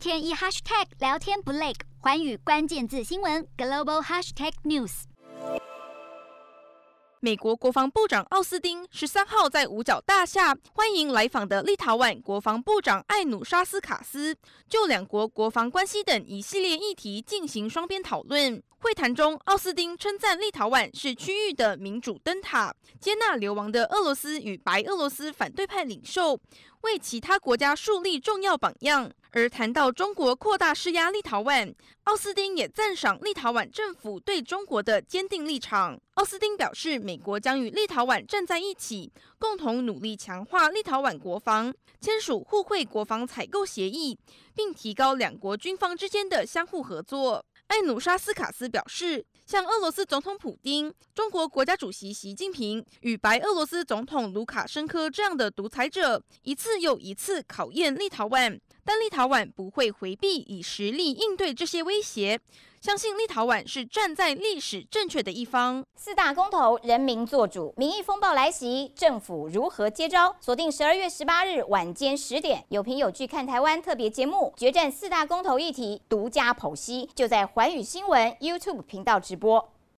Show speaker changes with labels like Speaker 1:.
Speaker 1: 天一 hashtag 聊天不累，环宇关键字新闻 global hashtag news。
Speaker 2: 美国国防部长奥斯汀十三号在五角大厦欢迎来访的立陶宛国防部长艾努沙斯卡斯，就两国国防关系等一系列议题进行双边讨论。会谈中，奥斯汀称赞立陶宛是区域的民主灯塔，接纳流亡的俄罗斯与白俄罗斯反对派领袖，为其他国家树立重要榜样。而谈到中国扩大施压立陶宛，奥斯汀也赞赏立陶宛政府对中国的坚定立场。奥斯汀表示，美国将与立陶宛站在一起，共同努力强化立陶宛国防，签署互惠国防采购协议，并提高两国军方之间的相互合作。艾努沙斯卡斯表示，像俄罗斯总统普京、中国国家主席习近平与白俄罗斯总统卢卡申科这样的独裁者，一次又一次考验立陶宛，但立陶宛不会回避，以实力应对这些威胁。相信立陶宛是站在历史正确的一方。
Speaker 3: 四大公投，人民做主，民意风暴来袭，政府如何接招？锁定十二月十八日晚间十点，有凭有据看台湾特别节目，决战四大公投议题，独家剖析，就在环宇新闻 YouTube 频道直播。